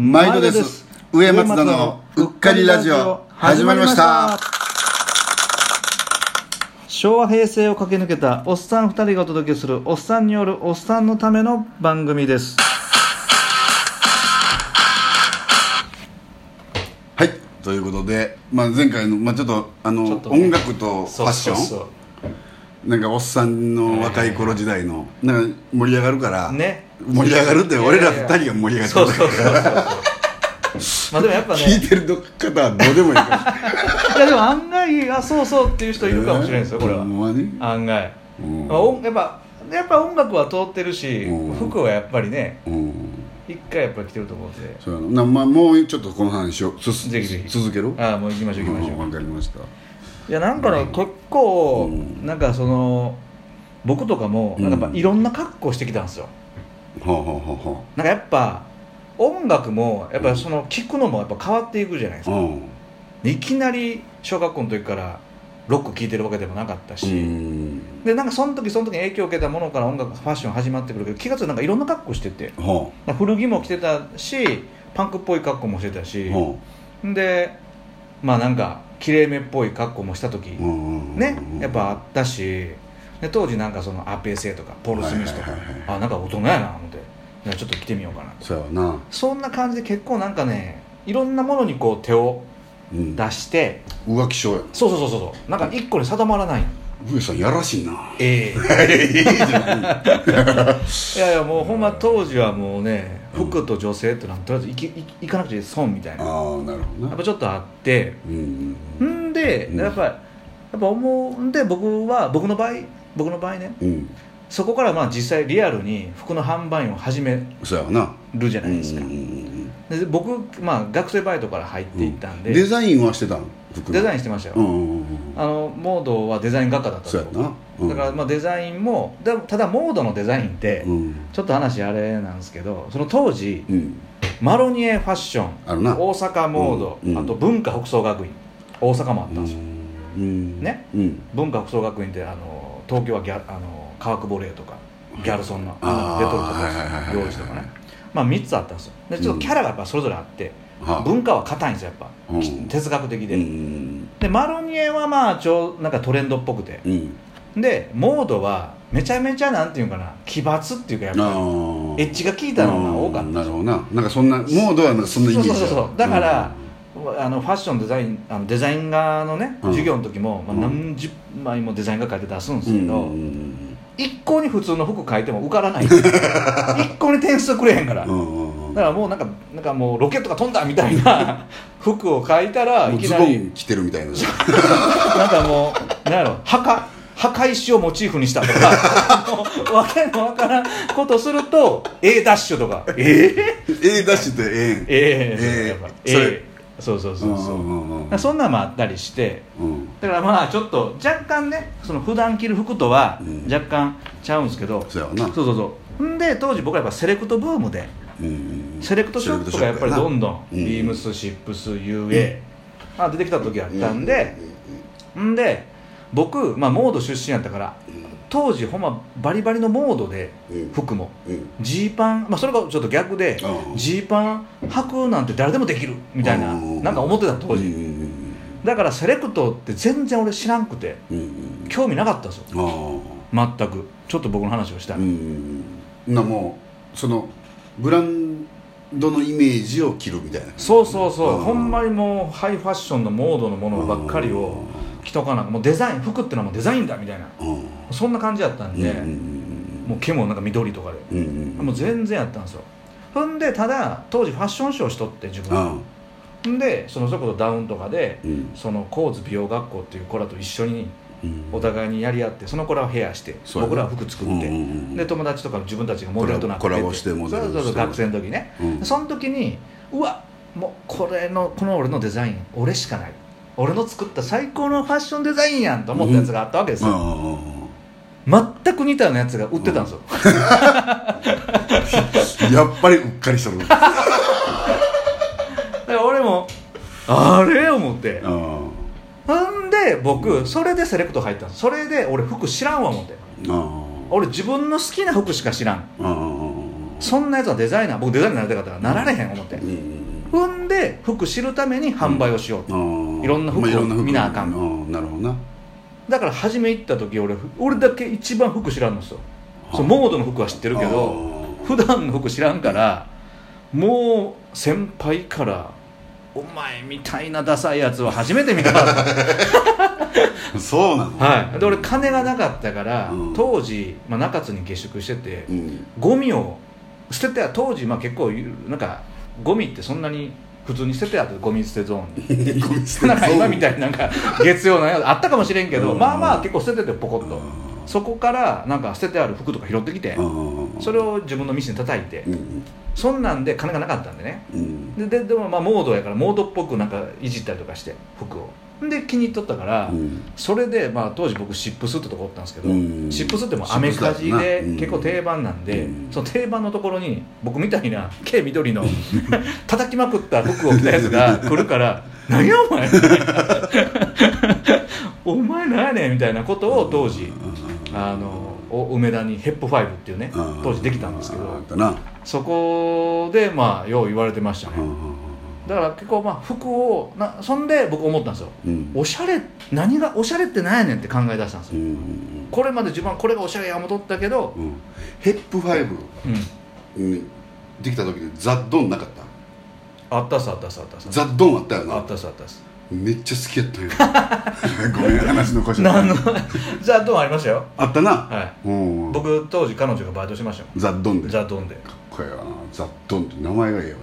毎度です。上松田のうっかりラジオ始まりました。昭和平成を駆け抜けたおっさん2人がお届けするおっさんによるおっさんのための番組です。はい。ということで、まあ、前回の、まあ、ちょっとあのとね。音楽とファッション？そうそうなんかおっさんの若い頃時代のなんか盛り上がるから、ね盛り上がるって俺ら二人が盛り上がってるそうそうそうそう。まあでもやっぱね。聞いてる方はどうでもいいかい。やでも案外あそうそうっていう人いるかもしれないですよこれは。案外、うん。まあ、音やっぱやっぱ音楽は通ってるし、うん。服はやっぱりねうん。一回やっぱり来てると思うんで。そうやなな、まあ、もうちょっとこの話をすすぜひぜひ。続けるああもう行きましょう行きましょう、んわかりました。いやなんかね、結構、うん。なんかその僕とかもなんかやっうん。ぱいろんな格好してきたんですよなんかやっぱ音楽もやっぱその聴くのもやっぱ変わっていくじゃないですか、あうん。いきなり小学校の時からロック聴いてるわけでもなかったし、うん。でなんかその時その時に影響を受けたものから音楽ファッション始まってくるけど気が付いたらなんかいろんな格好してて。は古着も着てたしパンクっぽい格好もしてたし。でまあなんかきれいめっぽい格好もした時、あうんねやっぱあったし。で当時なんかそのアペーセとかポール・スミスとか、はいはいはいあなんか大人やないやちょっと着てみようかなと。そうやな。そんな感じで結構なんかねいろんなものにこう手をうん。出して、浮気症や。そうそうそうそう。そうなんか一個に定まらない。上さんやらしいな。ええ。いいじゃないいやいやもうほんま当時はもうね服と女性ってのはとりあえず行き行き行かなくて損みたいな。やああなるほどな。っぱちょっとあって。うんんでうん。やっぱやっぱ思うんで僕は僕の場合僕の場合ね。うんそこからまあ実際リアルに服の販売員を始めるじゃないですか。うんうんうんで僕、まあ、学生バイトから入っていったんで、デザインはしてたん？服デザインンしてましたよ、うんうんうんあのモードはデザイン学科だったそうやな。うん。だからまあデザインもだただモードのデザインって、うん。ちょっと話あれなんですけどその当時うん。マロニエファッションあるな。大阪モード、うんうん。あと文化服装学院大阪もあったんですよ、うん。ね？うん。文化服装学院ってあの東京はギャあの川久保レイとかギャルソンのレトルトとはいはいはいはいか用意とかね。まあ3つあったんですよ。でちょっとキャラがやっぱそれぞれあって、はあ。文化は硬いんですよやっぱ、うん。哲学的で、うん。でマロニエはまあちょなんかトレンドっぽくて。うん。でモードはめちゃめちゃなんていうかな奇抜っていうかやっぱエッジが効いたのが多かったなるほどな。なんかそんなモードはなんかそんなイメージそうそうそう。だから、あのファッションデザインあのデザイン画のね、うん。授業の時も、まあ、うん。何十枚もデザイン画書いて出すんですうんけど、うん一向に普通の服書いても受からない。一向に点数くれへんから、うんうんうん。だからもうなんかなんかもうロケットが飛んだみたいな 服を書いたらもいうきなり着てるみたいな。なんかもうなんやろ墓墓石をモチーフにしたとかわけのわからんことすると A ダッシュとか。ええ A ダッシュってええええそうそうえそうそう、んんんそんなんもあったりして。うん。だからまあちょっと若干ねその普段着る服とはうん。若干ちゃうんですけど、そうやわな。そうそうそう。んで当時僕はやっぱセレクトブームで。うん。セレクトショップがやっぱりどんどん。うん。ビームスシップス UA、あ出てきた時あったんで、ん。で僕、まあ、モード出身やったから当時ほんまバリバリのモードでうん服も。うんジーパン、まあ、それがちょっと逆でうんジーパン履くなんて誰でもできるみたいなうんなんか思ってた当うん時だからセレクトって全然俺知らんくて興味なかったんですよ。あ全く。ちょっと僕の話をしたあら、うん。なもうそのブランドのイメージを着るみたいな。そうそうそう。うんほんまにもうハイファッションのモードのものばっかりを着とかなもうデザイン服ってのはもうデザインだみたいな。うん。そんな感じやったんで、うんうんもう毛もなんか緑とかで、うんうんうん。もう全然やったんですよ。ほんでただ当時ファッションショーしとって自分。あほんでそのそれこそダウンとかでうん。そのコーズ美容学校っていう子らと一緒にうん。お互いにやり合ってその子らはヘアして僕らは服作って、うんうんうんで友達とか自分たちがモデルとなってコラコラボしてモデルそうそう学生の時ね、うん。その時にうわもうこれのこの俺のデザイン俺しかない俺の作った最高のファッションデザインやんと思ったやつがあったわけですよ、うん全く似たようなやつが売ってたんですよ、やっぱりうっかりしとる。だから俺もあれ思って。うん。ほんで僕それでセレクト入ったんです。それで俺服知らんわ思って。うん。俺自分の好きな服しか知らん。そんなやつはデザイナー僕デザイナーになりたかったからなられへん思って。うんうんで服知るために販売をしようと、うん。いろんな服を見なあかんうん。なるほどな。だから初め行った時俺俺だけ一番服知らんのですよそのモードの服は知ってるけど普段の服知らんからもう先輩から「お前みたいなダサいやつは初めて見た」そうなの？はい。で俺金がなかったから、うん。当時、まあ、中津に下宿してて、うん。ゴミを捨てて当時まあ結構なんかゴミってそんなに普通に捨ててあってゴミ捨てゾーンに。なんか今みたいになんか月曜のやつあったかもしれんけど、うん。まあまあ結構捨てててポコッと、うん。そこからなんか捨ててある服とか拾ってきて、うん。それを自分の店に叩いて、うんそんなんで金がなかったんでね。うん。でででもまあモードやからモードっぽくなんかいじったりとかして服を。で気に入っとったから、うん。それで、まあ、当時僕シップスってとこおったんですけど、うん。シップスってもうアメカジで結構定番なんで、うん。その定番のところに僕みたいな軽緑の 叩きまくった服を着たやつが来るから「何やお前」お前何やねん」みたいなことを当時あのお梅田にヘップファイブっていうねうん当時できたんですけあどそこでまあよう言われてましたね。うんだから結構まあ服をなそんで僕思ったんですよ。うん。おしゃれ何がおしゃれって何やねんって考え出したんですよ。うんこれまで自分はこれがおしゃれや思っとったけど、うん。ヘップファイブ。うん、にできた時でザッドンなかった？あったっすあったっすあったっす。ザッドンあったよあなったっすあったっすめっちゃ好きやったよ ごめん話の腰。何の？ザ・ドンありましたよ。あったな。はい。うん。僕当時彼女がバイトしてましたよザッドンで。かっザ・ドンでこいいわな。ザッドンって名前がいいよ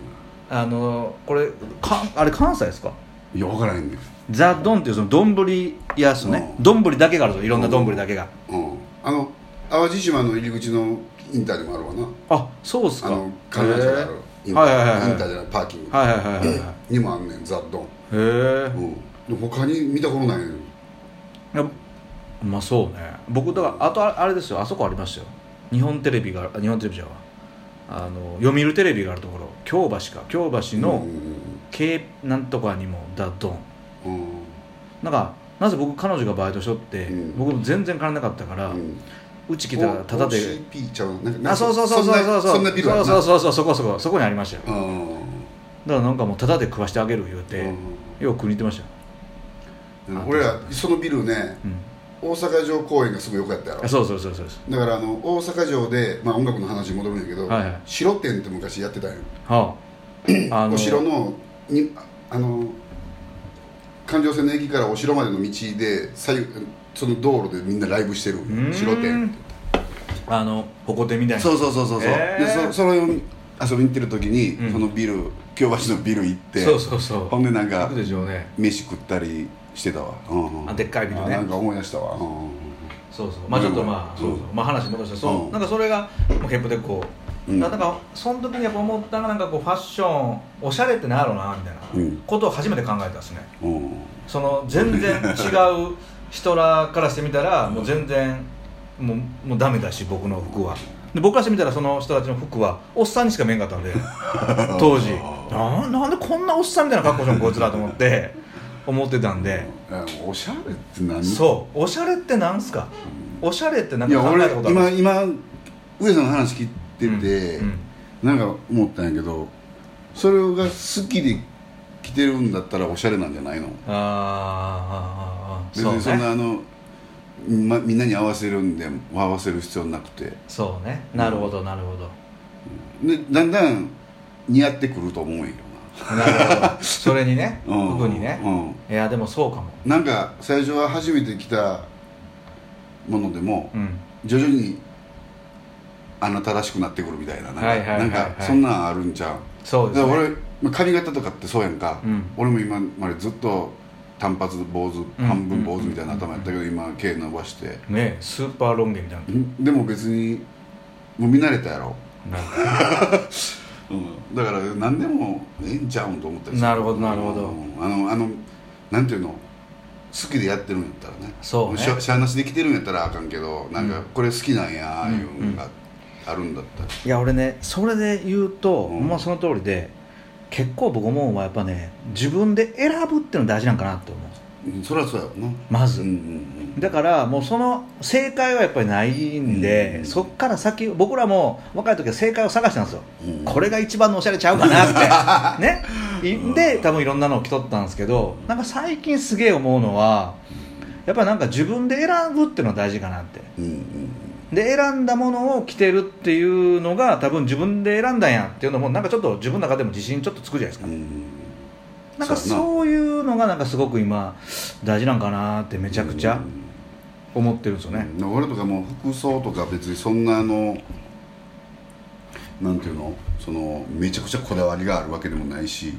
あのこれかあれ関西ですか？ないや分からへんねんザ・ドンっていうその丼屋っすね。うん。丼だけがあるぞ。いろんな丼だけが。うん。あの淡路島の入り口のインターにもあるわな。あそうっすか。あの観覧車があるインタはいはいはいはい。ーインターじゃないパーキング。はいはいはいはいはい。にもあんねんザッドンへえうん。で他に見たことないやまあそうね。僕だからあとああれですよ。あそこありましたよ。日本テレビがあ日本テレビじゃわあの読売テレビがあるところ。京橋か。京橋のうん K なんとかにもダドン。うん。なんかなぜ僕彼女がバイトしとって、うん。僕全然金なかったから、ううんち来たらタダで。OCP ちゃう？あそうそうそうそうそうそんなそうそうそう。そこそこ。そこにありましたよ。うんだからなんかもうタダで食わしてあげる言うて、よく食いに行ってましたよ、うん。俺らそのビルねうん、大阪城公園がすぐ良かったやろ。あそうそうそうそうだからあの大阪城で、まあ、音楽の話に戻るんやけど、はいはい。城店って昔やってたん。よはあ。あお城のにあの環状線の駅からお城までの道で左右その道路でみんなライブしてる。城店あのホコ天みたいな。そうそうそうそうそう、へー。でそそれを遊びに行ってる時に、うん。そのビル京橋のビル行ってそうそうそう。ほんでなんか行くでしょうね。飯食ったりしてたわ、うんうんあでっかいビルね。あなんか思い出したわ、うんそうそう。まあちょっとまあ、うんそうそう。まあ話戻してそう、うん。なんかそれがもうヘップでこう、うん。なんかその時にやっぱ思ったのがなんかこうファッションおしゃれってなんやろうなみたいなうん。ことを初めて考えたんですね。うん。その全然違う人らからしてみたらもう全然もうもうダメだし僕の服は。で僕からしてみたらその人たちの服はおっさんにしか見えんかったんで 当時。ななんでこんなおっさんみたいな格好してんのこいつらと思って思ってたんで。あおしゃれって何？そう。おしゃれってなんすか？おしゃれってなんいや俺か考えたことある？今今上さんの話聞いてて、うんうん。なんか思ったんやけどそれが好きで着てるんだったらおしゃれなんじゃないの？あーあ別にそんなあの、ま、みんなに合わせるんで合わせる必要なくて。そうね。なるほどなるほど。でだんだん似合ってくると思うんやけなるほど。それにねうん。服にね。うん。いやでもそうかも。なんか最初は初めて着たものでもうん。徐々にあなたらしくなってくるみたいななんか,、そんなんあるんちゃう？そうですね。俺まあ髪型とかってそうやんか、うん。俺も今までずっと単発坊主、うん半分坊主みたいな頭やったけど、今毛伸ばして。ねスーパーロン毛みたいでも別にもう見慣れたやろ、ななんか。うん、だから何でもええんちゃうんと思ったりすなるほどなるほど。うん。あのあのなんていうの？好きでやってるんやったらね。そうね。しゃしゃあなしで来てるんやったらあかんけどなんかうん。これ好きなんやうんいうのがあるんだったら、いや俺ねそれで言うと、うん。まあその通りで結構僕思うのはやっぱね自分で選ぶっていうの大事なんかなって思う。うんそりゃそうやろな。まず。うんうんだからもうその正解はやっぱりないんで、うんそっから先僕らも若い時は正解を探したんですよ、うんこれが一番のおしゃれちゃうかなって。ね。いで多分いろんなのを着とったんですけどなんか最近すげえ思うのはやっぱりなんか自分で選ぶっていうのが大事かなって。うんうんで選んだものを着てるっていうのが多分自分で選んだんやっていうのもなんかちょっと自分の中でも自信ちょっとつくじゃないですか、うん。なんかそういうのがなんかすごく今大事なんかなってめちゃくちゃ思ってるんですよね、うん。俺とかもう服装とか別にそんなあのなんていうの？そのめちゃくちゃこだわりがあるわけでもないし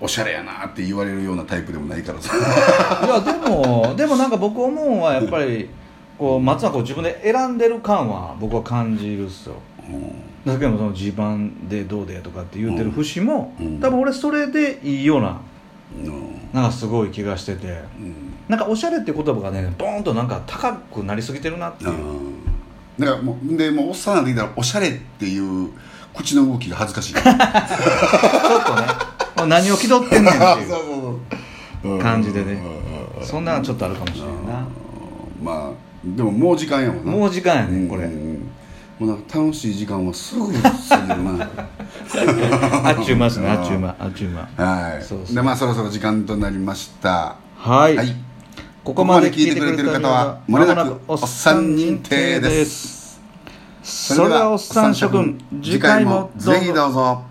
おしゃれやなって言われるようなタイプでもないからさ。いやでもでもなんか僕思うのはやっぱりこう松はこう自分で選んでる感は僕は感じるっすよ。だけどそのジーパンでどうでとかって言ってる節も、うん。多分俺それでいいようなうん。なんかすごい気がしてて。うん。なんかおしゃれって言葉がねボーンとなんか高くなりすぎてるなっていう、だからもうでもうおっさんなんてきたらおしゃれっていう口の動きが恥ずかしい。ちょっとねもう何を気取ってんねんっていう 感じでね。うんうんそんなのちょっとあるかもしれな。いなまあでももう時間やもんな。もう時間やねこれうん。もうなんか楽しい時間はすぐ過ぎるな。あっちゅうますねあっちゅうまあっちゅうまはい。そうそうでまあそろそろ時間となりました。はい、はい。ここまで聞いてくれてる方ははもれなくおっささんん認認定定でですすそれではおっさん諸君次回もぜひどうぞ